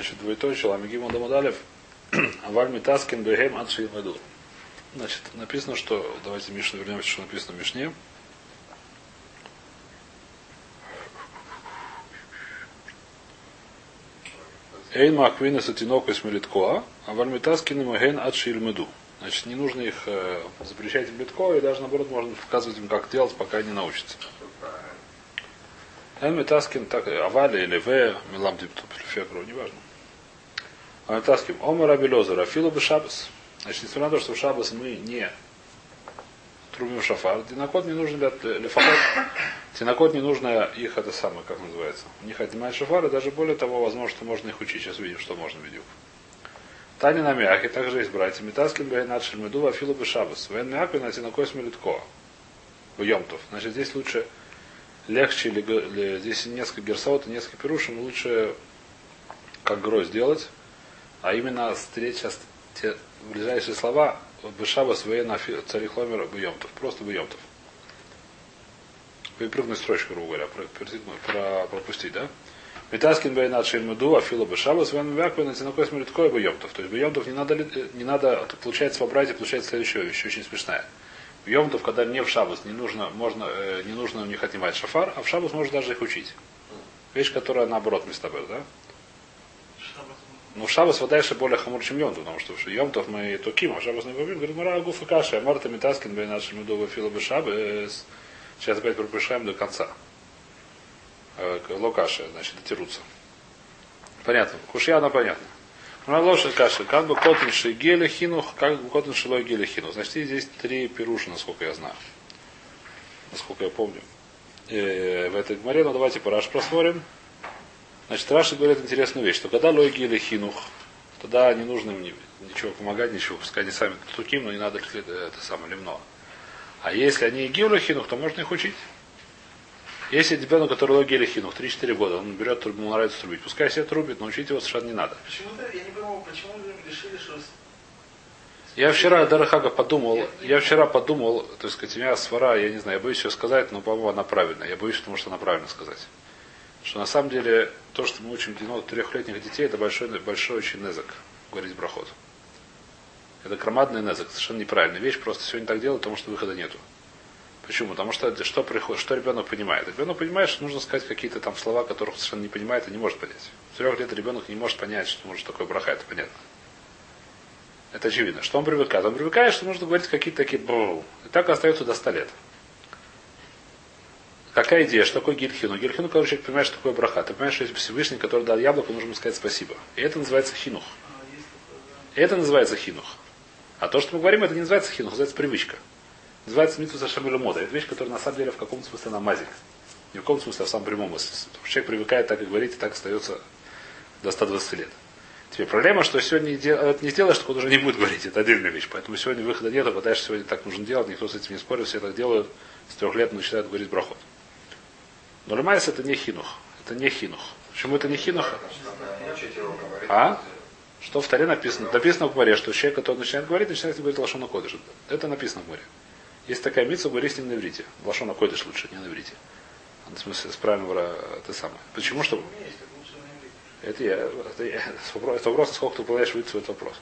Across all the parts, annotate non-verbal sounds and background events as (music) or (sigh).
Значит, двоеточие, למד גימל עמוד אלף, (clears throat) אבל מתעסקין בהם עד שילמדו. Значит, написано, что, давайте Мишну вернемся, что написано в Мишне. אין מעכבין את התינוקות מלתקוע, אבל מתעסקין עמהן עד שילמדו. Значит, не нужно их э, запрещать לתקוע, и даже наоборот можно показывать им, как делать, пока они научатся. Эн Метаскин, так, Авали или В, Милам Фекру, неважно. А Метаскин, Омар Абилозер, Афилу бы Шабас. Значит, несмотря на то, что в Шабас мы не трубим шафар, тинокот не нужно для лефахот, тинокот не нужно их это самое, как называется. У них отнимать шафар, и даже более того, возможно, что можно их учить. Сейчас увидим, что можно видео. Тани на мяхе, также есть братья. Метаскин бы над шельмеду афилу бы шабас. Вен мяхе на тинокой смелитко. В Йомтов. Значит, здесь лучше легче, или, или здесь несколько герсаут несколько перушим, лучше как грозь сделать, а именно сейчас те ближайшие слова Бешабас Вейна Царихломер Бьемтов. Просто Бьемтов. Выпрыгнуть строчку, грубо говоря, про, про, пропустить, да? Витаскин Бейнат Шельмуду, Афила Бешабас, Вен Вяквен, Натинокой Смиритко и Бьемтов. То есть Бьемтов не надо, не надо, получается в образе, получается следующая вещь, очень смешная. Йомтов, когда не в Шабас, не нужно, можно, э, не нужно у них отнимать шафар, а в Шабас можно даже их учить. Вещь, которая наоборот местобер, да? Ну, Шабас дальше более хамур, чем Йомтов, потому что в Йомтов мы токим, а Шабас не говорим. Говорит, мара гуфа каша, марта метаскин бей нашим медовый филобы Шабас. Сейчас опять пропишаем до конца. Э, Локаша, значит, дотянуться. Понятно. Кушья, она понятна. Лошадь каши. Как бы котен гели хинух, как бы котен шилой гели хинух. Значит, здесь три пируши, насколько я знаю. Насколько я помню. Э, в этой гморе, но давайте параш просмотрим. Значит, Раши говорит интересную вещь, что когда лой гели хинух, тогда не нужно им ничего помогать, ничего, пускай они сами туким, но не надо это самое ливно. А если они гиулю хинух, то можно их учить. Если ребенок, который логили хинух, 3-4 года, он берет трубу, ему нравится трубить. Пускай себе трубит, но учить его совершенно не надо. Почему-то, я не понимаю, почему вы решили, что... Я вчера, Дарахага, подумал, я вчера подумал, то есть, у меня свара, я не знаю, я боюсь ее сказать, но, по-моему, она правильная. Я боюсь, потому что она правильно сказать. Что на самом деле, то, что мы учим трехлетних детей, это большой, большой очень незак, говорить брахот. Это громадный незак, совершенно неправильная вещь, просто сегодня так делают, потому что выхода нету. Почему? Потому что что приходит, что ребенок понимает? Ребенок понимает, что нужно сказать какие-то там слова, которых совершенно не понимает и не может понять. С трех лет ребенок не может понять, что может такое браха, это понятно. Это очевидно. Что он привыкает? Он привыкает, что нужно говорить какие-то такие бру. И так остается до 100 лет. Какая идея? Что такое гильхину? Гильхину, когда человек понимает, что такое браха. Ты понимаешь, что есть Всевышний, который дал яблоко, нужно сказать спасибо. И это называется хинух. Это называется хинух. А то, что мы говорим, это не называется хинух, называется привычка. Называется митву мода. Это вещь, которая на самом деле в каком-то смысле намазик. Не в каком-то смысле, а в самом прямом смысле. Человек привыкает так и говорить, и так остается до 120 лет. Теперь проблема, что сегодня это не сделаешь, что он уже не будет говорить. Это отдельная вещь. Поэтому сегодня выхода нет, а дальше сегодня так нужно делать. Никто с этим не спорит, все так делают. С трех лет начинают говорить брахот. Но Лемайс это не хинух. Это не хинух. Почему это не хинух? А? Что в Таре написано? Написано в море, что человек, который начинает говорить, начинает говорить Лашона Кодыш. Это написано в море. Есть такая митца, говори с ним на иврите. Лашона койдыш лучше, не на иврите. В смысле, с правильного ты самое. Почему? Что... Это я, это, я, это вопрос, сколько ты управляешь в этот вопрос.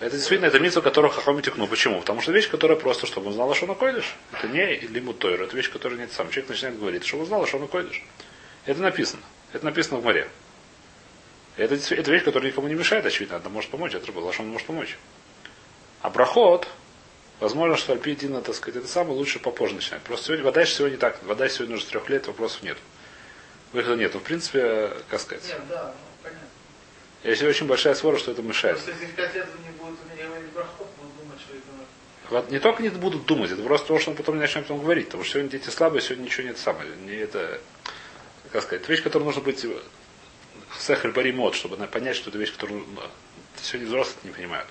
Это действительно это митцва, которую хахоми текну. Почему? Потому что вещь, которая просто, чтобы он знал, что он койдыш. Это не лимут тойр, это вещь, которая нет сам. Человек начинает говорить, чтобы он знал, что он койдыш. Это написано. Это написано в море. Это, это вещь, которая никому не мешает, очевидно. Она может помочь, это Лашон может помочь. А проход, Возможно, что Альпидина, так сказать, это самое лучше попозже начинать. Просто сегодня вода сегодня так. Вода сегодня уже трех лет, вопросов нет. Выхода нет. В принципе, как сказать. Нет, да. Если очень большая свора, что это мешает. Просто если в пять лет не будут у меня говорить брахот, будут думать, что это... Вот не только не будут думать, это просто то, что он потом не начнет потом говорить. Потому что сегодня дети слабые, сегодня ничего нет самое. Не это, как сказать, это вещь, которая нужно быть сехаль бари мод, чтобы понять, что это вещь, которую ну, сегодня взрослые не понимают.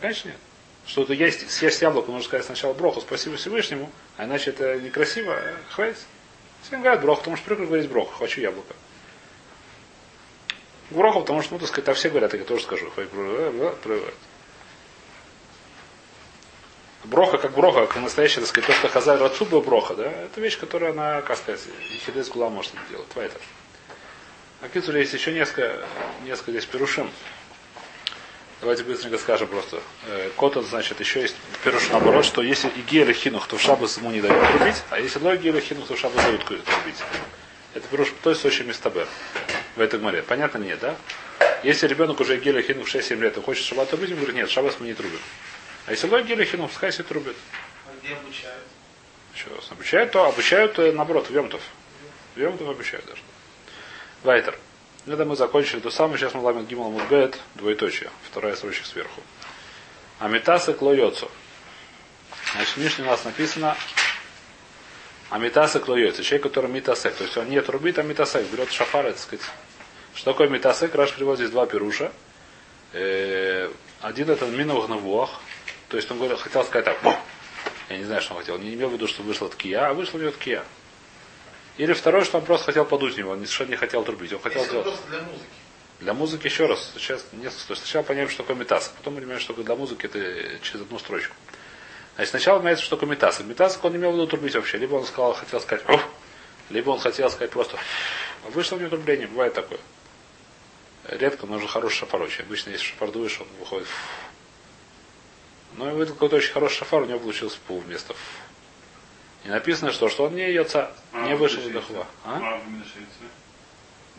Конечно нет. Что-то есть, съесть яблоко, нужно сказать сначала броху, спасибо Всевышнему, а иначе это некрасиво, хвейс. Всем говорят броху, потому что привыкли говорить броху, хочу яблоко. Броху, потому что, ну, так сказать, а все говорят, я тоже скажу. Броха как броха, как настоящая, так сказать, то, что хазаль рацуба броха, да, это вещь, которая она, как сказать, хидес гула может делать. Твайтер. А Кицуля есть еще несколько, несколько здесь перушим. Давайте быстренько скажем просто. Э, Котон, значит, еще есть пируш наоборот, что если и гель хинух, то в шабас ему не дают трубить, а если лой гель то в шабас дают трубить. Это пируш, то есть очень мистабер в этой море. Понятно нет, да? Если ребенок уже гель хинух 6-7 лет и хочет шаббат трубить, он говорит, нет, шабас мы не трубим. А если лой гель хинух, пускай себе трубит. А где обучают? Еще раз. Обучают, то обучают э, наоборот, в Йомтов. В Йомтов обучают даже. Вайтер. Это мы закончили то самое. Сейчас мы ламим Гимал Мудбет, двоеточие. Вторая строчка сверху. Амитаса клоёцу. Значит, в Мишне у нас написано Амитаса клоёцу. Человек, который митасек. То есть он не трубит, а митасек. Берет шафар, так сказать. Что такое митасек? Раш приводит здесь два пируша. Э, один это минух навуах. То есть он говорил, хотел сказать так. «Бу!» Я не знаю, что он хотел. Не имел в виду, что вышла ткия, а вышла у него ткия. Или второе, что он просто хотел подуть в него, он совершенно не хотел трубить. Он хотел сделать. для музыки. Для музыки еще раз, сейчас несколько. Сначала понимаем, что такое метас, потом понимаем, что для музыки это через одну строчку. Значит, сначала понимается, что такое метас. Метас он не имел в виду трубить вообще. Либо он сказал, хотел сказать, «Уф», либо он хотел сказать просто, «Уф». вышло у него трубление, бывает такое. Редко нужен хороший шафар очень. Обычно, если шафар дуешь, он выходит. Но я выдал какой-то очень хороший шафар, у него получился пул вместо. И написано, что, что он не йоца, не вышел из дохва. А?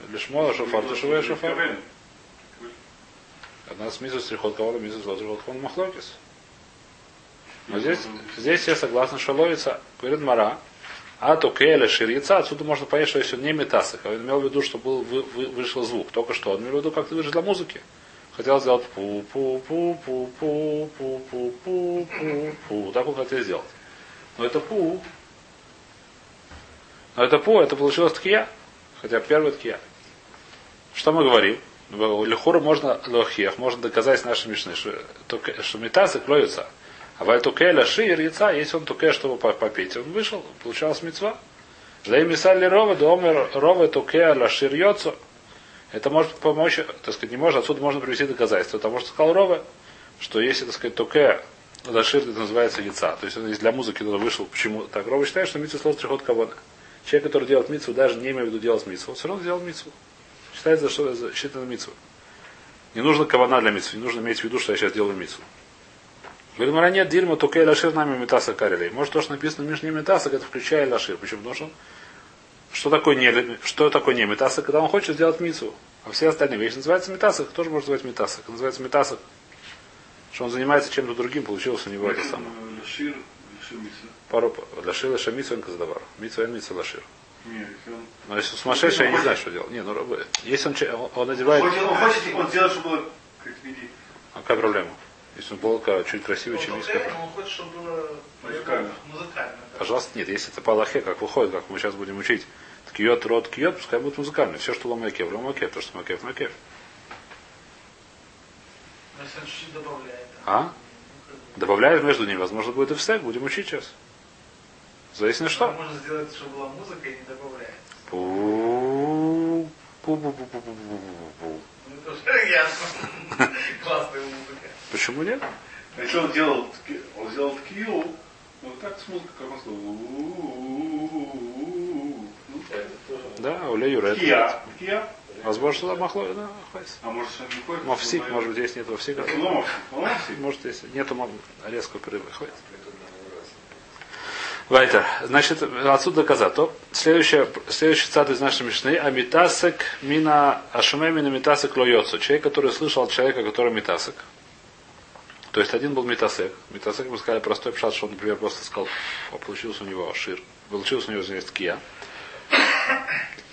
Лишмо шафар, душевой шафар. Одна с мизус трихот кого мизус ложит хон махлокис. Но здесь, здесь все согласны, что ловится, говорит Мара, а то кейля ширица, отсюда можно понять, что если он не метасок, а он имел в виду, что был, вы, вы, вышел звук. Только что он имел в виду, как ты вышел для музыки. Хотел сделать пу пу пу пу пу пу пу пу пу пу Так он хотел сделать. Но это пу. Но это пу, это получилось ткия. Хотя первый ткия. Что мы говорим? Лехуру можно лохех, можно доказать с нашей мишны, что, метасы клоются. А валь тукеля шир яйца, если он туке, чтобы попить, он вышел, получалась мецва. Лей мисали рова, домер рова тукеля шир йоцу. Это может помочь, так сказать, не может, отсюда можно привести доказательство. Потому что сказал Рова, что если, так сказать, туке Лашир это называется яйца. То есть он для музыки туда вышел. Почему? Так Рова считает, что митсу слов трихот кавона. Человек, который делает митсу, даже не имея в виду делать митсу, он все равно сделал митсу. Считается, что это считано митсу. Не нужно кавана для митсу, не нужно иметь в виду, что я сейчас делаю митсу. Говорит, Мара, нет, дирма, только лашир нами метаса карелей. Может, то, что написано в Мишне метасок, это включая лашир. Почему? Потому что что такое не, что такое не метасок, когда он хочет сделать мицу. А все остальные вещи называются метасок, тоже можно называть метасок. Называется метасок. Что он занимается чем-то другим, получилось у него это самое. Лашир, лашир. Пару лашир, лаша мицу, он казадавар. Мицу, он мицу, лашир. Но если он сумасшедший, я не знаю, что делать. Не, ну. Если он, он, одевает. Он хочет, он сделает, чтобы было как. А какая проблема? Если он полка чуть красивее, чем есть, только какая это, он хочет, чтобы было Музыкально. музыкально. да. Пожалуйста, нет. Если это по Аллахе, как выходит, как мы сейчас будем учить, ткиот, рот, ткиот, пускай будет музыкально. Все, что ломакев, ломакев, то, что макев, макев. Но если он чуть-чуть добавляет. А? Добавляешь между ними, возможно, будет и всек, будем учить сейчас. Зависит на Что? Можно сделать, чтобы была музыка и не добавляет. Пу- пу-пу-пу-пу-пу-пу-пу-пу. Ну это уже (laughs) ясно. Классная музыка. Почему нет? А если он делал, он сделал ткию, вот так с музыкой, как он сказал. «У-у-у-у-у-у». Ну, Да, Уля Юра. Ткия. Ткия. Возможно, что махло, да, хватит. А может, ходит? Мовсик, может быть, здесь нет. Ломовсик. Может, если нету резкого перерыва, хватит. Вайтер. Значит, отсюда доказать. То следующая, следующий цитат из нашей мишны. Амитасек мина ашуме мина митасек лойоцу. Человек, который слышал от человека, который митасек. То есть один был митасек. Митасек мы сказали простой пшат, что он, например, просто сказал, а получился у него ашир. Получился у него извиняюсь, ткия.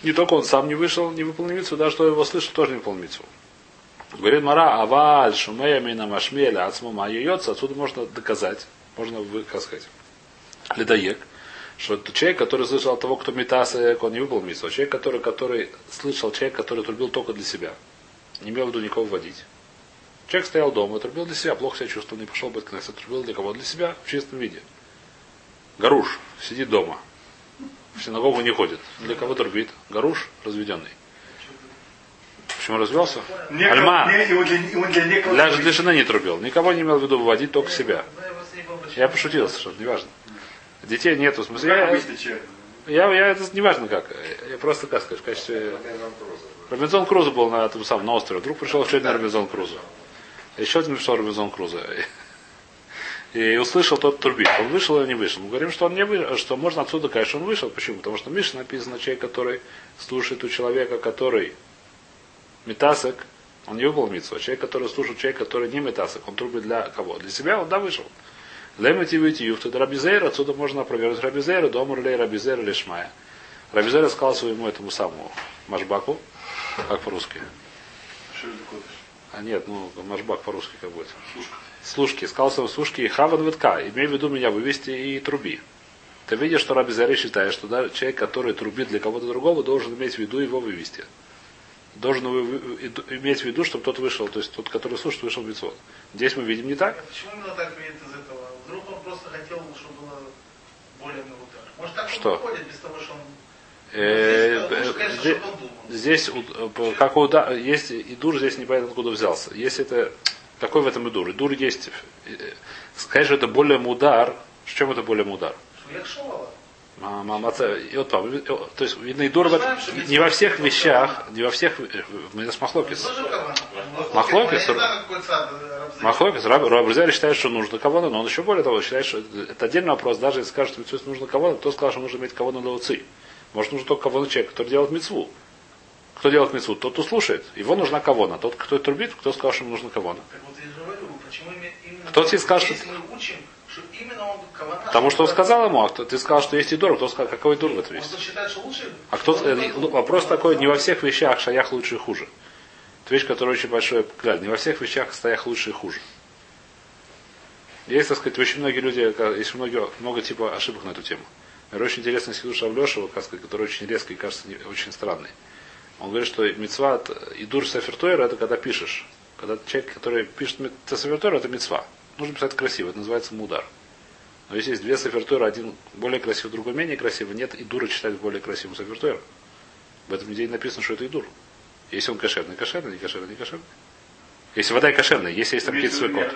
Не только он сам не вышел, не выполнил митцву, даже кто его слышал, тоже не выполнил митцву. Говорит Мара, аваль, шумея, мина, машмеля, ацмума, айойоца. Отсюда можно доказать, можно, как сказать, ледоек, что это человек, который слышал того, кто метасек, он не выполнил митцву. Человек, который, который слышал, человек, который трубил только для себя. Не имел в виду никого вводить. Человек стоял дома, трубил для себя, плохо себя чувствовал, не пошел бы откнеться, трубил для кого? Для себя, в чистом виде. Гаруш сидит дома. В синагогу не ходит. Для кого трубит? Гаруш разведенный. Почему развелся? Некого- Альма. не- Его для, его для некого... Для, для жены не трубил. Никого не имел в виду выводить, только себя. Ну, я пошутил, совершенно, неважно. Детей нету, в смысле, Как я. Я, я это не важно как. Я просто как сказать, в качестве. Робинзон Крузо был на этом самом на острове. Вдруг пришел один Робинзон Крузо. Еще один пришел Робинзон Крузо. И услышал тот турбит. Он вышел или не вышел? Мы говорим, что он не вышел, что можно отсюда, конечно, он вышел. Почему? Потому что в Мише написано человек, который слушает у человека, который метасок, он не выполнил митцву. Человек, который слушает человек, который не метасок, он трубит для кого? Для себя, он да вышел. Лемити выйти юфту Рабизейр, отсюда можно опровергнуть Рабизейра, домур лей Рабизейра лишмая. Рабизейр сказал своему этому самому Машбаку, как по-русски. А нет, ну, Машбак по-русски как будет. Слушки. Сказал своему слушке, и хаван витка, имей в виду меня вывести и труби. Ты видишь, что Раби Зари считает, что даже человек, который трубит для кого-то другого, должен иметь в виду его вывести. Должен иметь в виду, чтобы тот вышел, то есть тот, который слушает, вышел в лицо. Здесь мы видим не так. А почему именно так видит из этого? Вдруг он просто хотел, чтобы было более удар. Может так Что? он выходит без того, что он... Э, Здесь, лучше, э, конечно, здесь- чтобы он думал. Здесь, э, как уда, есть идур, здесь непонятно откуда взялся. Если это, какой в этом идур? Идур есть, э, сказать, что это более мудар, в чем это более мудар? И вот там, и- и- то есть видно Знаем, что не во всех вещах, не во всех, э, мы с Махлокис. Махлокис. Махлокис, Раб, Рабрзель считает, что нужно кого но он еще более того считает, что это- отдельный вопрос, даже если скажут, что нужно кого кто сказал, что нужно иметь кого на лоуци. Может, нужно только кого человек, который делает мецву. Кто делает мецву? Тот, кто слушает. Его нужна кавона. Тот, кто трубит, кто сказал, что ему нужна кавона. Именно... Кто тебе Здесь что- учим, кавана... Потому что он сказал ему, а кто, ты сказал, что есть и дур, кто сказал, какой дур в этом есть. А кто, э, ну, вопрос такой, не во всех вещах шаях лучше и хуже. Это вещь, которая очень большой взгляд. Не во всех вещах стоях лучше и хуже. Есть, так сказать, очень многие люди, ка- есть много, много типа ошибок на эту тему. Например, очень интересный сидуш Авлешева, который очень резкий и кажется не- очень странный. Он говорит, что мецва и дур сафертойра это когда пишешь. Когда человек, который пишет сафертойра, это мецва. Нужно писать красиво, это называется мудар. Но если есть две сафертойра, один более красивый, другой менее красивый, нет и дура читать более красивым сафертойром. В этом нигде не написано, что это и дур. Если он кошерный, кошерный, не кошерный, не кошерный. Если вода и кошерная, если есть там какие-то свой код.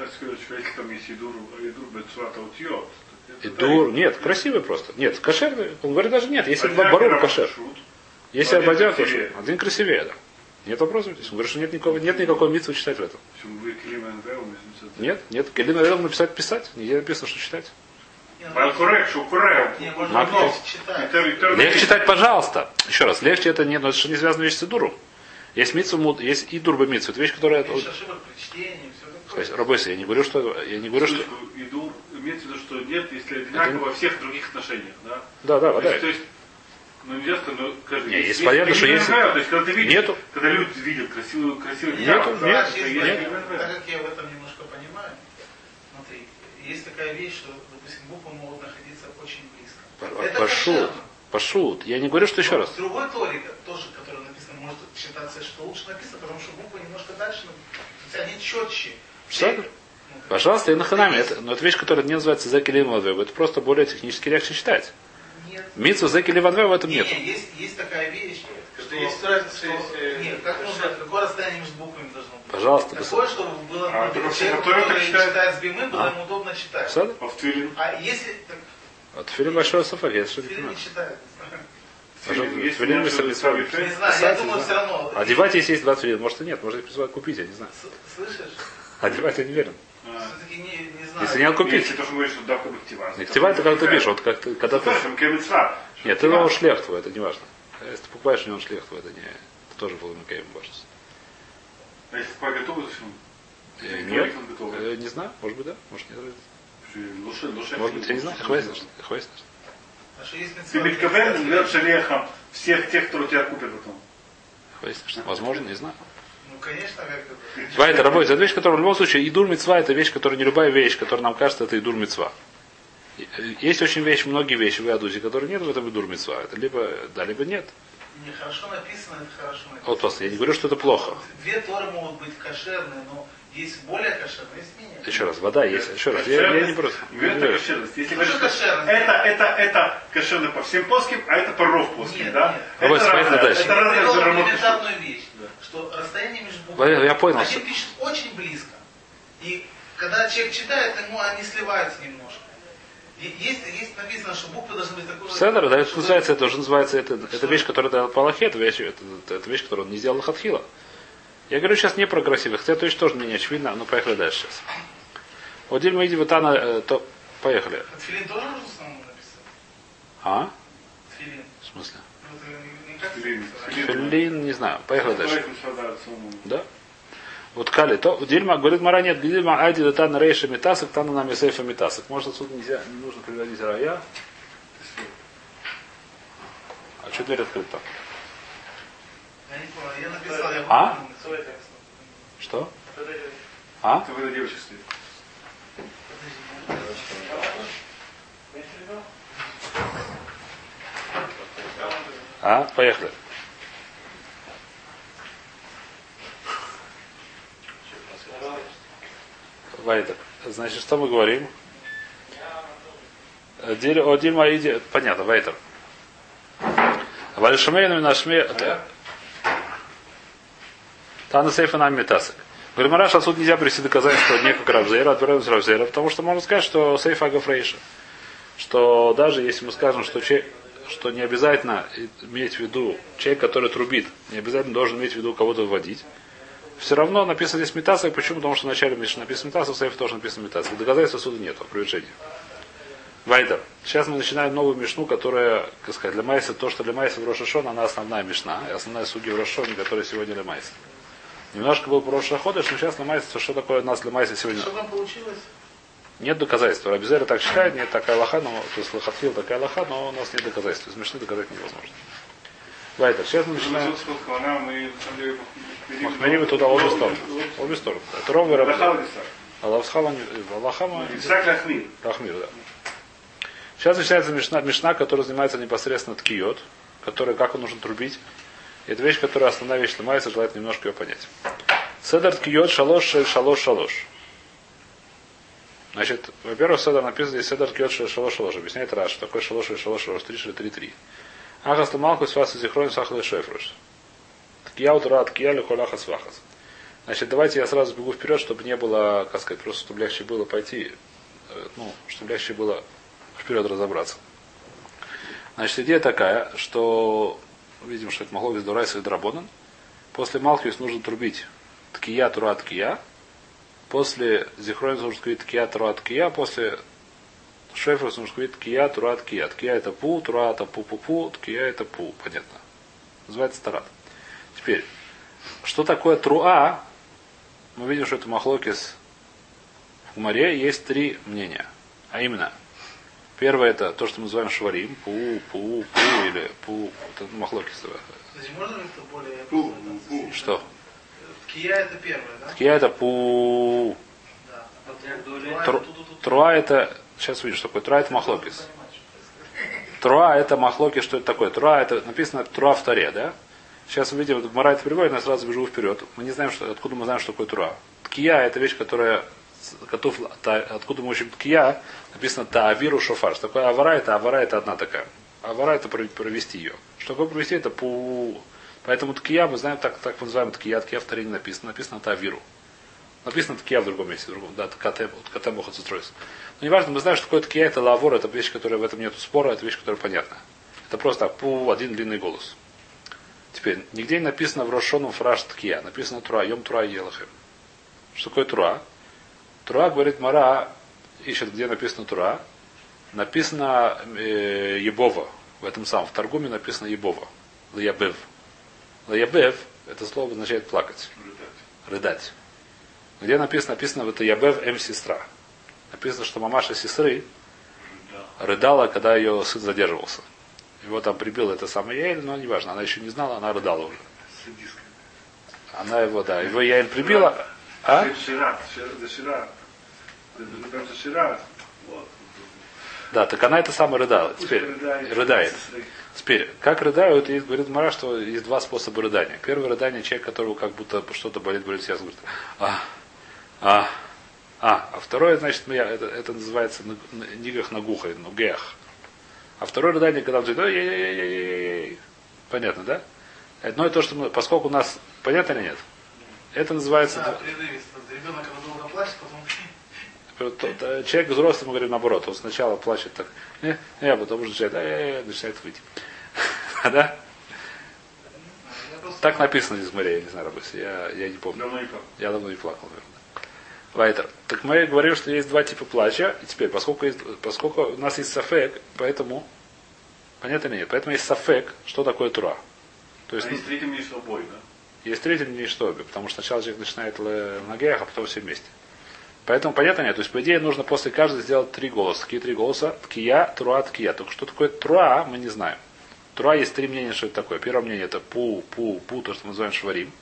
Идур, идур нет, красивый просто. Нет, кошерный. Он говорит даже нет, если два барур кошер. Если красивее. кошер, один красивее, да. Нет вопросов здесь. Он говорит, что нет никакого, нет никакой митцвы читать в этом. Нет, нет. Келина велел написать писать. Нигде написано, что читать. Не, ну, легче читать. Пожалуйста. Еще раз, легче это не, но это же не связано вещь с идуром. Есть митцу, муд- есть и дурба митцу. Это вещь, которая... Меньше ошибок при чтении, все То такое. есть, Рабойса, я не говорю, что... Я не говорю, что... Идур имеется в виду, что нет, если одинаково во всех других отношениях, да? Да, да, То есть, то есть, ну нельзя сказать, но каждый Не, есть понятно, что есть- То есть, когда ты видишь, Нету. когда люди видят красивую, красивую Нету, гитару, нет, такая- ГВНВ. так как я в этом немножко понимаю, смотри, есть такая вещь, что, допустим, буквы могут находиться очень близко. Это Пошут. Пошут. Я не говорю, что еще Но раз. Другой торе, тоже, который написан, может считаться, что лучше написано, потому что буквы немножко дальше, то есть они четче. Ну, Пожалуйста, и наханами. есть- Это, но это вещь, которая не называется зеки ливанвев. Это просто более технически легче читать. Нет. Митсу зеки ливанвев в этом Не, нет. не, есть, есть такая вещь, Что что, есть разница, что- если- нет, как нужно, какое расстояние между буквами должно быть. Пожалуйста, Такое, чтобы было А, ну, готовый который так читает? читает с бимы, было А? ему удобно читать. Псадр? А в Твилин? А если так, Вот фильм большой сафари, я что не понимаю. не читает. Твилин вами- Твилин? Не знаю, я думаю, не все равно. Одевать, если есть 20 лет, может и нет, может призывают купить, я не знаю. Слышишь? Одевать я не верю. Все-таки не, не знаю. Если не надо купить. Если то, что говоришь, что давка бахтива. Нектива это как ты пишешь, вот как ты, когда ты... Нет, ты его шлех твой, это не важно. Если ты покупаешь, не он шлех твой, это не... Это тоже был Макеем башнс. А если покупать готовый, зачем? Э, Нет, э, не знаю, может быть да, может нет. Лучше, лучше. Может быть, я не знаю, хвастаешь, хвастаешь. А Ты Митковен льет шалехом всех тех, кто тебя купит потом. Хвастаешь. Возможно, не знаю. Ну, конечно, как это. Два это работает. Это вещь, которая в любом случае, идур мецва это вещь, которая не любая вещь, которая нам кажется, это идур мецва. И, э, Есть очень вещь, многие вещи в Ядузе, которые нет в этом идур мецва. Это либо да, либо нет. Нехорошо написано, это хорошо написано. Вот просто, я не говорю, что это плохо. Две торы могут быть кошерные, но есть более кошерные, есть менее. Еще раз, вода есть. Еще раз, я, я не просто. не Это кошерность. Если Ну, говоришь, кошерность? это, это, это кошерно по всем плоским, а это по ров плоским, Нет, да? нет. Это разное- дальше. Это разная привел заработка. Вещь, что расстояние между буквами. Валерий, я понял. Один пишет очень близко. И когда человек читает, ему они сливаются немножко. Есть, есть написано, что буквы должны быть такого... Седер, да, это называется, это уже называется, это, это вещь, которая дала по Аллахе, это вещь, это, это, это вещь, которую он не сделал Хатхила. Я говорю сейчас не про красивых, хотя то есть тоже мне не очевидно, но поехали дальше сейчас. Вот мы идем вот она, э, то поехали. Тфилин тоже нужно самому написать? А? Тфилин. В смысле? Филин, не знаю. Поехали дальше. Да? Вот Кали, то Дильма говорит Мара нет, Дильма Айди да Тана Рейша Метасок, Тана нам Сейфа Метасок. Может отсюда нельзя, не нужно приводить рая. А что дверь открыта? Я не понял, я написал, я А? Что? А? Это вы на А? Поехали. Вайдер. Значит, что мы говорим? Диль, о Дильма иди. Понятно, Вайтер. Вальшамейну нашме. Тана сейфа нам метасок. Говорит, Мараш, отсюда нельзя привести доказательство не как Равзейра, отбираем с Равзейра, потому что можно сказать, что сейф Агафрейша. Что даже если мы скажем, что, че, что не обязательно иметь в виду человек, который трубит, не обязательно должен иметь в виду кого-то вводить, все равно написано здесь метасок. Почему? Потому что в начале Мишны написано метасок, в сейфе тоже написано метасок. Доказательства отсюда нет, опровержения. Вайдер. Сейчас мы начинаем новую мишну, которая, как сказать, для Майса, то, что для Майса в Рошашон, она основная мишна, и основная суги в Рошашоне, которая сегодня для Майса. Немножко был про Рошаходыш, но сейчас для Майса, что такое у нас для Майса сегодня? Что там получилось? Нет доказательств. Рабизера так считает, нет такая лоха, но, то есть Лохатхил такая лоха, но у нас нет доказательств. Мишны доказать невозможно. Вайдер. Сейчас мы начинаем. Махмерим туда обе стороны. Обе стороны. Это ровно Рабизера. Рахава Аллахама, Лахмир. Рахмир, да. Сейчас начинается мишна, мишна, которая занимается непосредственно ткиот, который, как он нужно трубить. И это вещь, которая основная вещь ломается, желательно немножко ее понять. Седер ткиот шалош шалош шалош. Значит, во-первых, седер написано здесь седер ткиот шель шалош шалош. Объясняет раз, что такое шалош шалош шалош, три шель три три. Ахас ламалку свас зихрон сахал шефруш. Ткия утра ткия лихоляха свахас. Значит, давайте я сразу бегу вперед, чтобы не было, как сказать, просто чтобы легче было пойти, э, ну, чтобы легче было вперед разобраться. Значит, идея такая, что видим, что это могло быть Дурайса и Драбонан. После Малхиус нужно трубить ткия, тура, ткия. После Зихроин нужно сказать ткия, тура, ткия. После Шефрус нужно сказать ткия, тура, ткия. Ткия это пу, тура это пу-пу-пу, ткия это пу. Понятно. Называется тарат. Теперь, что такое труа? Мы видим, что это махлокис в море. Есть три мнения. А именно, Первое это то, что мы называем шварим, пу, пу, пу или пу, это махлокис. Значит, можно ли это более... Пу, пу. Что? Кия это первое, да? Ткия это пу, Да. А Тру- труа это, сейчас видишь, что такое, труа это махлокис. Труа это махлокис, что это такое? Труа это написано труа в таре, да? Сейчас мы видим, вот Мара это приводит, я сразу бежу вперед. Мы не знаем, что, откуда мы знаем, что такое тура. Ткия это вещь, которая готов, та- откуда мы учим ткия, написано таавиру шофар. Что такое авара, это авара это одна такая. Авара это про- провести ее. Что такое провести, это пу. Поэтому ткия, мы знаем, так, так мы называем ткия, ткия в таре не написано, написано таавиру. Написано ткия в другом месте, в другом, да, ткатем, вот ткатем охоцестройс. Но неважно, мы знаем, что такое ткия, это лавор, это вещь, которая в этом нет спора, это вещь, которая понятна. Это просто пу, один длинный голос. Теперь, нигде не написано в Рошону фраж ткия, написано тура, йом тура елахем. Что такое тура? Тура, говорит Мара, ищет, где написано Тура. Написано э, Ебова. В этом самом. В Торгуме написано Ебова. Лаябев. Лаябев, это слово означает плакать. Рыдать. Где написано? Написано, это Ябев М сестра. Написано, что мамаша сестры рыдала, когда ее сын задерживался. Его там прибил это самое Яэль, но неважно, она еще не знала, она рыдала уже. Она его, да, его Яэль прибила. А? Да, так она это самое рыдала. Теперь рыдает. Теперь, как рыдают, и говорит Мара, что есть два способа рыдания. Первое рыдание человек, которого как будто что-то болит, болит сердце, говорит, а, а, а. А второе, значит, я, это, это называется на- на- нигах нагухой, нугех. А второе рыдание, когда он говорит, «Ой-ой-ой-ой-ой-ой». понятно, да? Одно и то, что мы, поскольку у нас, понятно или нет? Это называется, Да. Ребенок, когда долго плачет, потом... Человек взрослый, мы говорим наоборот, он сначала плачет так, не, не, а потом уже начинает, э, э, начинает выть. (laughs) Да? Так написано в море, я не знаю, Рабыс, я, я не помню. Давно не. Я давно не плакал, наверное. Вайтер. Так мы говорим, что есть два типа плача. И теперь, поскольку, есть, поскольку у нас есть сафек, поэтому, понятно или нет, поэтому есть сафек, что такое тура. То есть, А есть третий мнение, что обои, да? есть третий мнение, что обе, потому что сначала человек начинает на геях, а потом все вместе. Поэтому понятно нет. То есть, по идее, нужно после каждого сделать три голоса. Какие три голоса? Ткия, труа, ткия. Только что такое труа, мы не знаем. Труа есть три мнения, что это такое. Первое мнение это пу, пу, пу, то, что мы называем шварим.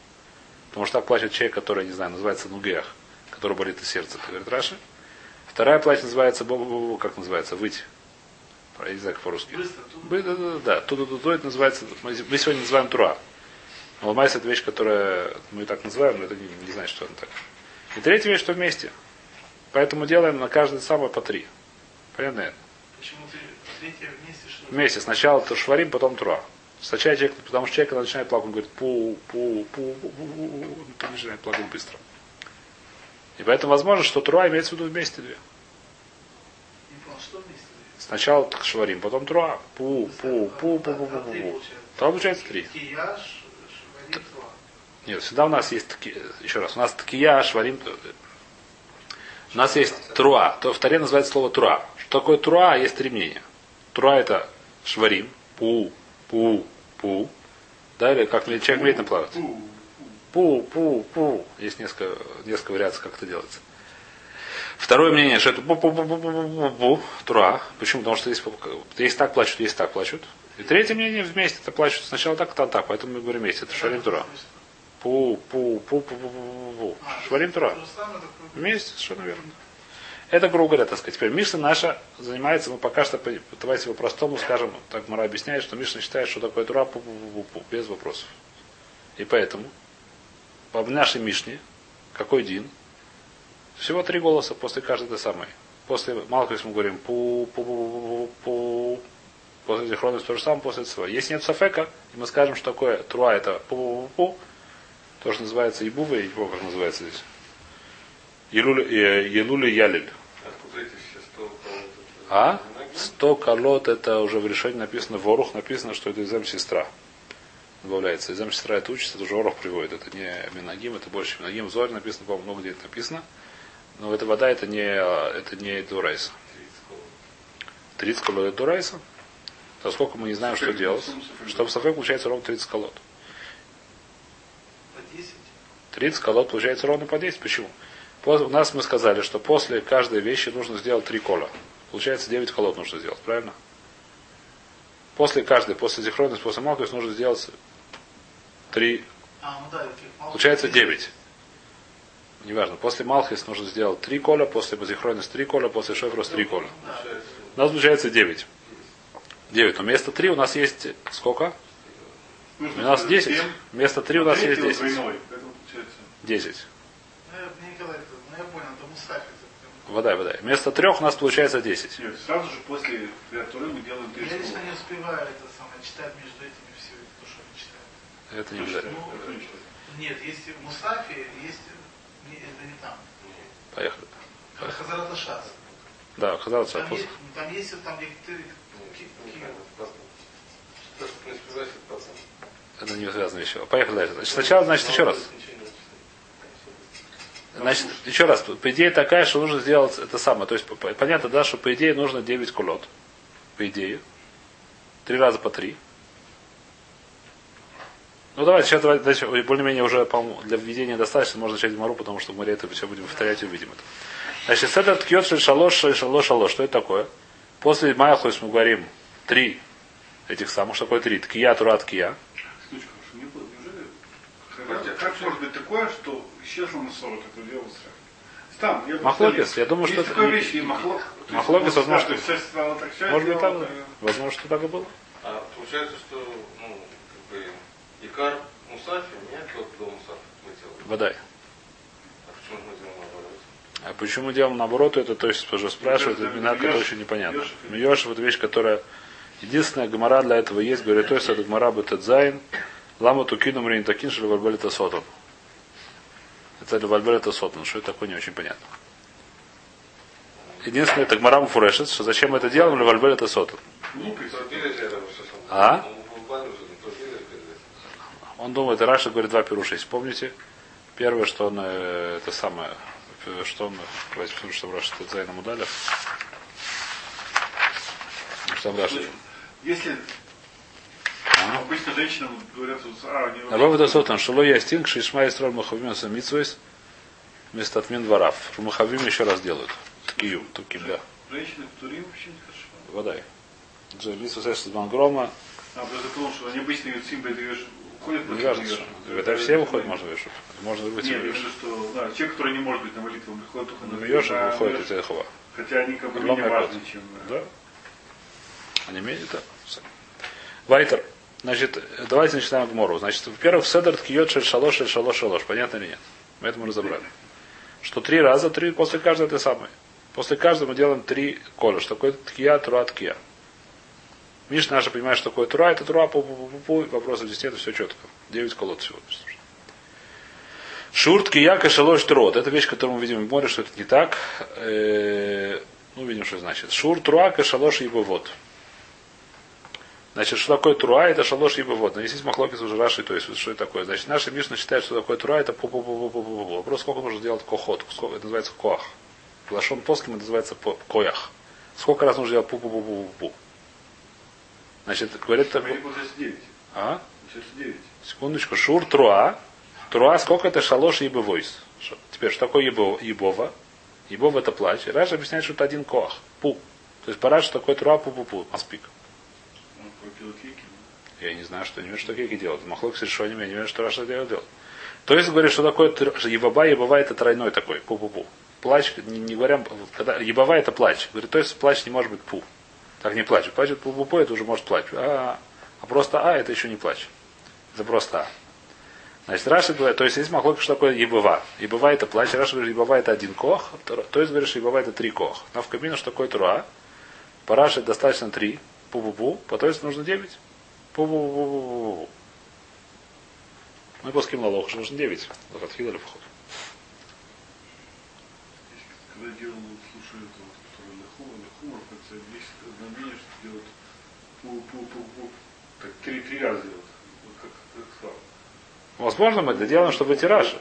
Потому что так плачет человек, который, не знаю, называется нугех, который болит из сердца, это говорит Раши. Вторая плач называется, как называется, выть. Я не знаю, как по-русски. Бы- Да, да, да. Туда туда это называется, мы сегодня называем тура. Ламайс это вещь, которая мы и так называем, но это не, не значит, что она так. И третья вещь, что вместе. Поэтому делаем на каждый самое по три. Понятно? почему ты третье вместе что Вместе. Сначала то шварим, потом тура. Сначала человек, потому что человек, начинает плакать, он говорит пу, пу, пу, пу, пу, начинает плакать быстро. И поэтому возможно, что тура имеется в виду вместе две. Сначала так шварим, потом тура. Пу, пу, пу, пу, пу, пу, пу, пу. Тогда получается три. Нет, всегда у нас есть таки, еще раз, у нас такия, шварим. У нас есть труа. То в таре называется слово тура. Что такое тура, есть три мнения. Тура это шварим, пу, пу, пу. Да, или как человек наплавать. Фу. Пу, пу, пу. Есть несколько, несколько вариаций, как это делается. Второе мнение, что это пу, пу, пу, пу, пу, пу, тура. Почему? Потому что есть, есть так плачут, есть так плачут. И третье мнение вместе это плачут сначала так, потом так. Поэтому мы говорим вместе. Это шварим тура. Пу, пу, пу, пу, пу, пу, пу, пу. А, Шварим тура. Вместе, совершенно верно. Это, грубо говоря, так сказать. Теперь Мишна наша занимается, мы пока что, давайте по-простому скажем, так Мара объясняет, что Мишна считает, что такое тура, пу, пу, пу, пу, без вопросов. И поэтому, по нашей Мишне, какой дин? Всего три голоса после каждой этой самой. После Малкус мы говорим пу, пу, пу, пу, пу. После Зихронус то же самое, после этого. Если нет сафека, и мы скажем, что такое труа, это пу, пу, пу, пу, то, что называется ибува, я не помню, как называется здесь. Елуля, э, Елуля Ялель. Откуда эти все сто колод? А? Сто колод это уже в решении написано, в Орух написано, что это изем сестра. Добавляется. Изем сестра это учится, это уже Орух приводит. Это не Минагим, это больше Минагим. В Зоре написано, по-моему, много где это написано. Но эта вода это не, это не Дурайса. 30 колод это Дурайса. Поскольку мы не знаем, что делать. Чтобы Сафек получается ровно 30 колод. По 10. 30 колод получается ровно по 10. Почему? У нас мы сказали, что после каждой вещи нужно сделать 3 кола. Получается 9 колод нужно сделать, правильно? После каждой, после зихронности, после малкус нужно сделать 3, А, ну да, получается 9. Неважно, после Малхис нужно сделать 3 кола, после Базихронис 3 кола, после Шефрос 3 кола. У нас получается 9. 9. Но вместо 3 у нас есть сколько? У нас 10. Вместо 3 у нас есть 10. Двойной. Поэтому получается. 10. Ну, ну мусафи. Вода, вода. Вместо трех у нас получается 10. Нет, сразу же после Туры мы делаем три Я лично не успеваю это самое читать между этими все то, что они читают. Это не обязательно. Ну, нет, есть и в Мусафе, есть это не там. Поехали. Хазарат Ашас. Да, казалось, Там что есть, там есть там успеваешь, это процент. это не связано еще. Поехали дальше. Значит, сначала, значит, еще раз. Значит, еще раз. По идее такая, что нужно сделать это самое. То есть, по- по- понятно, да, что по идее нужно 9 кулот. По идее. Три раза по три. Ну давайте, сейчас давайте, дальше, более-менее уже, для введения достаточно, можно начать Мару, потому что мы это все будем повторять и увидим это. Значит, это ткет шалош, шалош, шалош. Что это такое? После Майахус мы говорим три этих самых. Что такое три? Ткия, тура, ткия. Как может быть такое, что исчезла Масора, это делал? Там, я Махлокис, я думаю, что Есть это такая вещь, и махлок. Махлокис, ну, возможно, да, то есть, стало так счастье, Может быть, так, вот, да. Возможно, что так и было. А получается, что, ну, как бы, Икар Мусафи, нет, тот до Мусафи мы делаем. Водай. А почему мы делаем наоборот? А почему делаем наоборот, это то есть уже спрашивают, это имена, которые Йошев. очень непонятно. Йошев это вещь, которая единственная гмара для этого есть, говорит, то есть этот гмара бетадзайн, лама тукину мрин такин, что вальбель это сотон. Это сотон, что это такое не очень понятно. Единственное, это Гмарам Фурешет, что зачем мы это делаем, Левальбель это соту. Глупость. А? Он думает, Раша говорит два пируша, если помните. Первое, что он, э, это самое, э, что он, давайте посмотрим, что Раша это Зайна Мудаля. Что Раша? Если А? обычно женщинам говорят, а, они Рабов это сотан, шело ястинг, шишма и строль махавим самицвейс, вместо отмен дворав. Махавим еще раз делают. Такие, таким, да. женщины в Турим вообще не хорошо. Водай. Джалису Сэш Бангрома. А, просто потому, что они обычно ее симбы уходят Не важно, что. Это все выходят, можно вешать. Можно быть Нет, я что да, те, которые не может быть на молитву, он приходит только Ну, на Йоша на- выходит из Эхова. Хотя они как бы менее важны, чем... э, Да. Они менее, да. Вайтер. Значит, давайте начинаем Гмору. Значит, во-первых, Седер ткиет шель шалош, шель шалош. Понятно или нет? Мы это мы разобрали. Что три раза, три, после каждого это самое. После каждого мы делаем три коля. Что такое ткия, тура, ткия. Миш наша понимает, что такое тура, это тура, пу пу пу пу Вопросов здесь нет, все четко. Девять колод всего. Шур, ткия, кашалош, трот. Это вещь, которую мы видим в море, что это не так. Э, Ну, видим, что значит. Шур, труа, кашалош, ибо вот. Значит, что такое труа, это шалош ибо вот. Но есть махлокис уже Раши, то есть что это такое. Значит, наша Мишна считает, что такое труа, это пу пу пу пу пу пу пу Вопрос, сколько нужно делать кохот, сколько, это называется коах. Лашон плоским это называется коях. Сколько раз нужно делать пу пу пу пу пу пу Значит, говорит, 9. а? Получается 9. Секундочку, шур труа. Труа, сколько это шалош ибо войс. Теперь, что такое ебо- ебова? Ебова это плач. Раша объясняет, что это один коах. Пу. То есть пора, что такое труа, пу пу пу Кейки. Я не знаю, что не умеют, что кейки делают. Махлок с решением, я не знаю, что Раша делает. То есть говорит, что такое ебаба, ебава это тройной такой, пу-пу-пу. Плач, не, не говоря, когда ебава это плач. Говорит, то есть плач не может быть пу. Так не плач. Плачет пу-пу-пу, это уже может плач. А, а просто а, это еще не плач. Это просто а. Значит, Раша говорит, то есть есть махлок, что такое ебава. Ебава это плач, Раша говорит, ебава это один кох, то есть говорит, что ебава это три кох. На в кабину, что такое труа. По Раше достаточно три, пу-пу-пу, по то есть нужно девять. Пу-пу-пу-пу-пу-пу. Мы плоским лалох, что нужно девять. Лохатхила или вход. Когда делал, слушаю этого, который Лехума, Лехума, в конце есть знамение, что делают пу-пу-пу-пу. Так три, три раза делают. Вот как, как сказал. Возможно, мы это делаем, чтобы выйти Раши.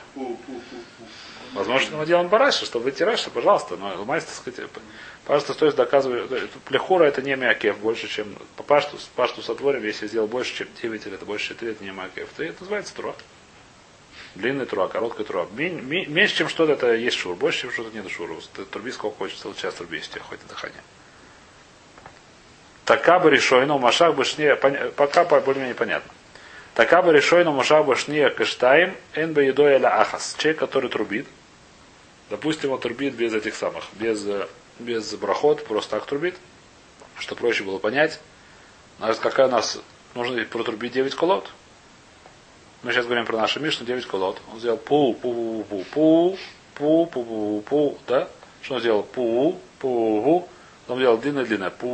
Возможно, мы делаем бараши, чтобы выйти Раши, пожалуйста. Но мастер, сказать, пожалуйста, то есть доказываю, плехура это не мякев больше, чем по пашту, пашту сотворим, если сделал больше, чем 9 или это больше, чем 3, это не мякев. То это называется труа. Длинный труа, короткий труа. Мен- ме- Меньше, чем что-то, это есть шур. Больше, чем что-то нет шура. Ты Труби сколько хочешь, целый час труби, если у тебя хватит дыхания. Така бы решойно, машах башне, поня- пока по- более-менее понятно. Така бы решойно, машах башне каштаем, эн бы едой аля ахас. Человек, который трубит, допустим, он трубит без этих самых, без, э, без брахот, просто так трубит, что проще было понять. Значит, какая у нас, нужно протрубить 9 колод. Мы сейчас говорим про нашу Мишну, 9 колод. Он сделал пу, пу, пу, пу, пу, пу, пу, пу, да? Что он сделал? Пу, пу, пу. Он сделал длинное-длинное. Пу.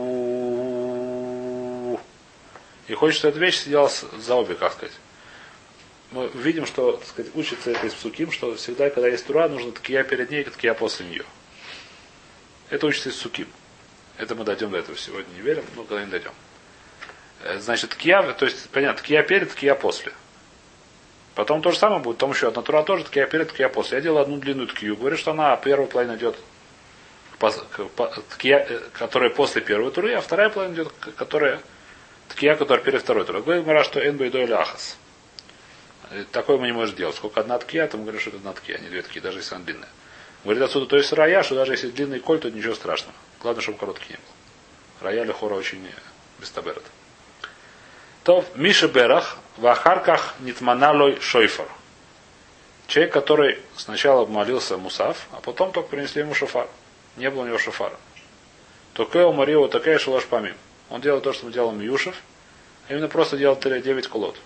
И хочет, чтобы эта вещь сидела за обе, как сказать. Мы видим, что так сказать, учится это из псуким, что всегда, когда есть тура, нужно ткия перед ней, ткия после нее. Это учится из суким. Это мы дойдем до этого сегодня, не верим, но когда-нибудь дойдем. Э, Значит, ткия, то есть, понятно, ткия перед, ткия после. Потом то же самое будет, потом еще одна тура тоже, ткия перед, ткия после. Я делаю одну длинную ткию, говорю, что она первая половина идет ткия, э, которая после первой туры, а вторая половина идет, которая ткия, которая перед второй турой. Говорит Мара, что энбо и ахас. Э, Такое мы не можем делать. Сколько одна ткия, то мы говорим, что это одна ткия, а не две ткии, даже если она длинная. Говорит отсюда, то есть рая, что даже если длинный коль, то ничего страшного. Главное, чтобы короткий не был. Рая или хора очень бестаберет. То Миша Берах в Ахарках Нитманалой Шойфар. Человек, который сначала молился Мусав, а потом только принесли ему шофар. Не было у него шофара. Только у Марио такая шалаш помим. Он делал то, что мы делаем Юшев, а именно просто делал 9 колод.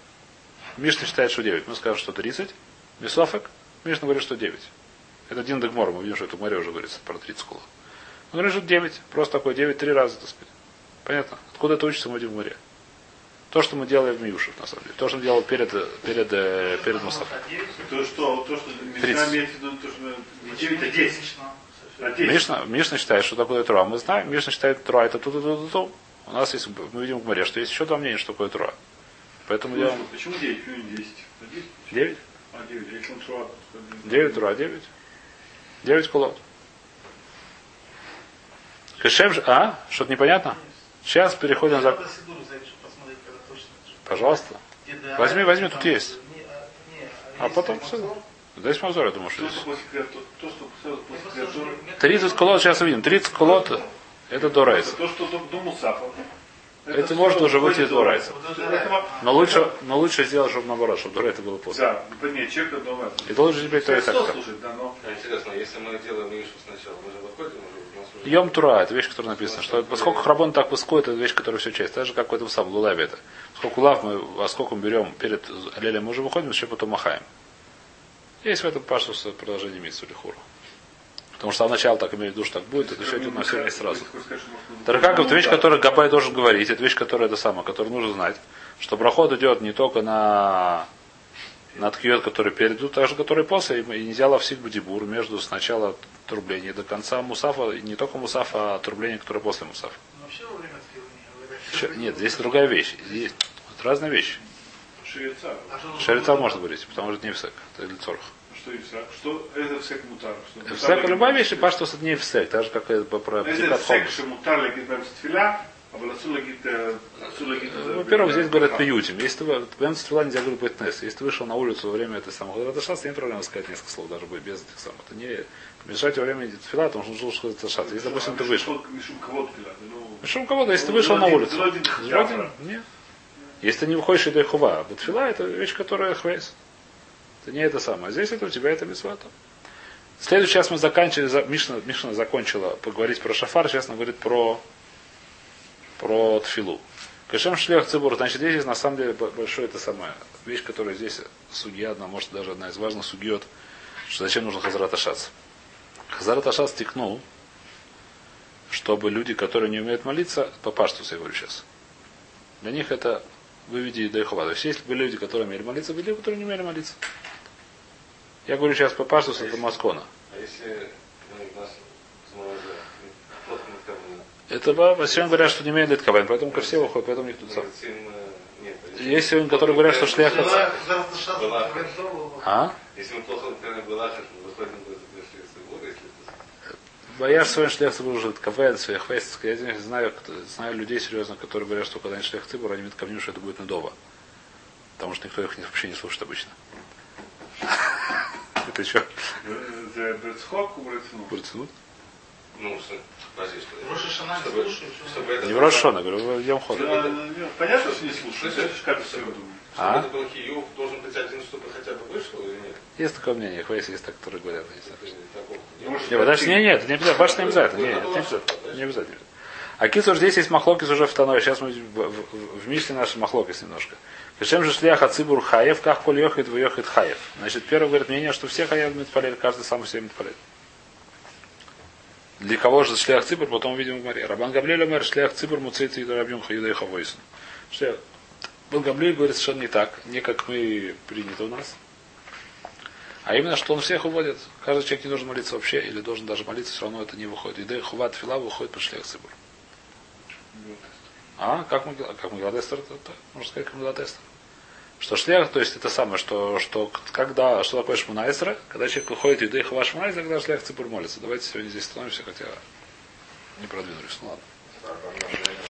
Мишна считает, что 9. Мы скажем, что 30. Бесофек. Мишна говорит, что 9. Это один Дагмор. Мы видим, что это море уже говорится про 30 колод. Он говорит, что 9. Просто такой 9 три раза, так сказать. Понятно? Откуда это учится мы видим в море? То, что мы делаем в Миюшев, на самом деле. То, что мы делаем перед, перед, э, перед Мусафом. То, что, то, что. Мишна имеет в виду, то, что не 9, а 10. Надеюсь. Мишна, Мишна считает, что такое Тура. Мы знаем, Мишна считает Тура это ту ту ту ту ту У нас есть, мы видим в море, что есть еще два мнения, что такое Тура. Поэтому я... Почему 9? Почему не 10? На 10? Девять? А, 9. А если он шуа, то один. Девять Тура, девять. Девять кулот. Кешем же... А? Что-то непонятно? Сейчас переходим за... Пожалуйста. Где Возьми, возьми, тут есть. а, А есть потом все. Здесь Мазор, я думаю, что здесь. Я мне 30 колод сейчас увидим. 30 колод это до райса. то, что до Мусафа. Это может уже выйти из до до Райса. Вот это Этого- Но лучше, но лучше сделать, чтобы наоборот, чтобы это было после. Да, нет, человек Райса. И должен теперь то и так. Но... А Интересно, если мы делаем сначала, мы же выходим уже. Йом Тура, это вещь, которая написана, что поскольку Храбон так высоко, это вещь, которая все часть. Так же, как в этом самом Лулаве это. Сколько лав мы, а сколько мы берем перед Алелем, мы уже выходим, еще потом махаем. Есть в этом пашу продолжение Митсу или Хуру. Потому что сначала так имею в виду, что так будет, это все идет на все вместе сразу. Таракаков это вещь, которую Габай должен говорить, это вещь, которая это самое, которую нужно знать, что проход идет не только на на ткиот, который перед, так же, который после, и нельзя лавсик будибур между сначала отрубления до конца мусафа, и не только мусафа, а отрубление, которое после мусафа. Еще-. Нет, здесь другая вещь. Здесь вот разная вещь. Шерица. А Шарица можно говорить, потому что это не всек, это для цорх. Что Исаак? Что это всек мутар? Что легит любая бэм вещь, стфиля? паштус это не всек, так же, как и про Это всек, что мутар легит бэм стфиля, а вот отсюда легит... Во-первых, здесь говорят пиютим. Если ты прям стрела нельзя говорить бэтнес. Если ты вышел на улицу во время этой самой Хадраташас, нет проблем сказать несколько слов, даже без этих самых. Это не мешать во время тфила, потому что нужно Хадраташас. Если, допустим, ты вышел. Мишум кого-то, ну... Кого-то, если ты Ну, вышел на улицу. Нет. Если ты не выходишь и хува, бетфила это вещь, которая хвейс. Это не это самое. Здесь это у тебя это митцвата. В следующий раз мы заканчивали, за- Мишна, Мишна закончила поговорить про шафар, сейчас она говорит про, про тфилу. Кашем шлех цибур, значит, здесь есть на самом деле большое это самое. Вещь, которая здесь судья одна, может даже одна из важных судьет, что зачем нужно хазарат ашац. Хазарат ашац текнул, чтобы люди, которые не умеют молиться, по паштусу я говорю сейчас, для них это выведи до Ихова. То есть есть были люди, которые умели молиться, были которые не умели молиться. Я говорю сейчас по паштусу, это Маскона. А если ну, нас не кормили? Это во всем говорят, что не имеют литкавен, поэтому ко все выходят, поэтому тут сам. Э. А Есть сегодня, которые говорят, что шлях. А? Если мы плохо мы выходим. Бояр сегодня шлях цибур уже КВН, своих фейстов. Я знаю, кто- знаю людей серьезно, которые говорят, что когда они шлях цибур, они ко мне, что это будет надово. Потому что никто их вообще не слушает обычно. (laughs) Это что? За Берцхок убрать, Бурцинут? Ну, чтобы. Не в Рошона, говорю, в Йом Ход. Понятно, что не слушают. Знаешь, как все А? это был Хиюв, должен быть один, чтобы хотя бы вышел или нет? Есть такое мнение, хвейс есть так, которые говорят. не знаю. Это такого. Может, Не, подожди, не, нет, не обязательно, баш не обязательно, не, это не обязательно. Не обязательно. А кицур здесь есть махлокис уже в Таной. Сейчас мы в, в, Мишле наш махлокис немножко. Зачем же шлях ацибур хаев, как коль йохит выехит хаев? Значит, первое говорит мнение, что все хаев митпалель, каждый сам себе митпалель. Для кого же шлях цибур, потом увидим в море. Рабан Гамлель мэр шлях цибур муцейт и рабьем хаюда и хавойсен. Шлях. Бан Гамлель говорит совершенно не так, не как мы принято у нас. А именно, что он всех уводит. Каждый человек не должен молиться вообще, или должен даже молиться, все равно это не выходит. Идея хуват фила выходит по шлях цибур. А, как мы, как мы это, можно сказать, как Эстер. Что шлях, то есть это самое, что, что когда, что такое шмунайсера, когда человек выходит и хава шмунайсера, когда шлях цибур молится. Давайте сегодня здесь остановимся, хотя не продвинулись. Ну ладно.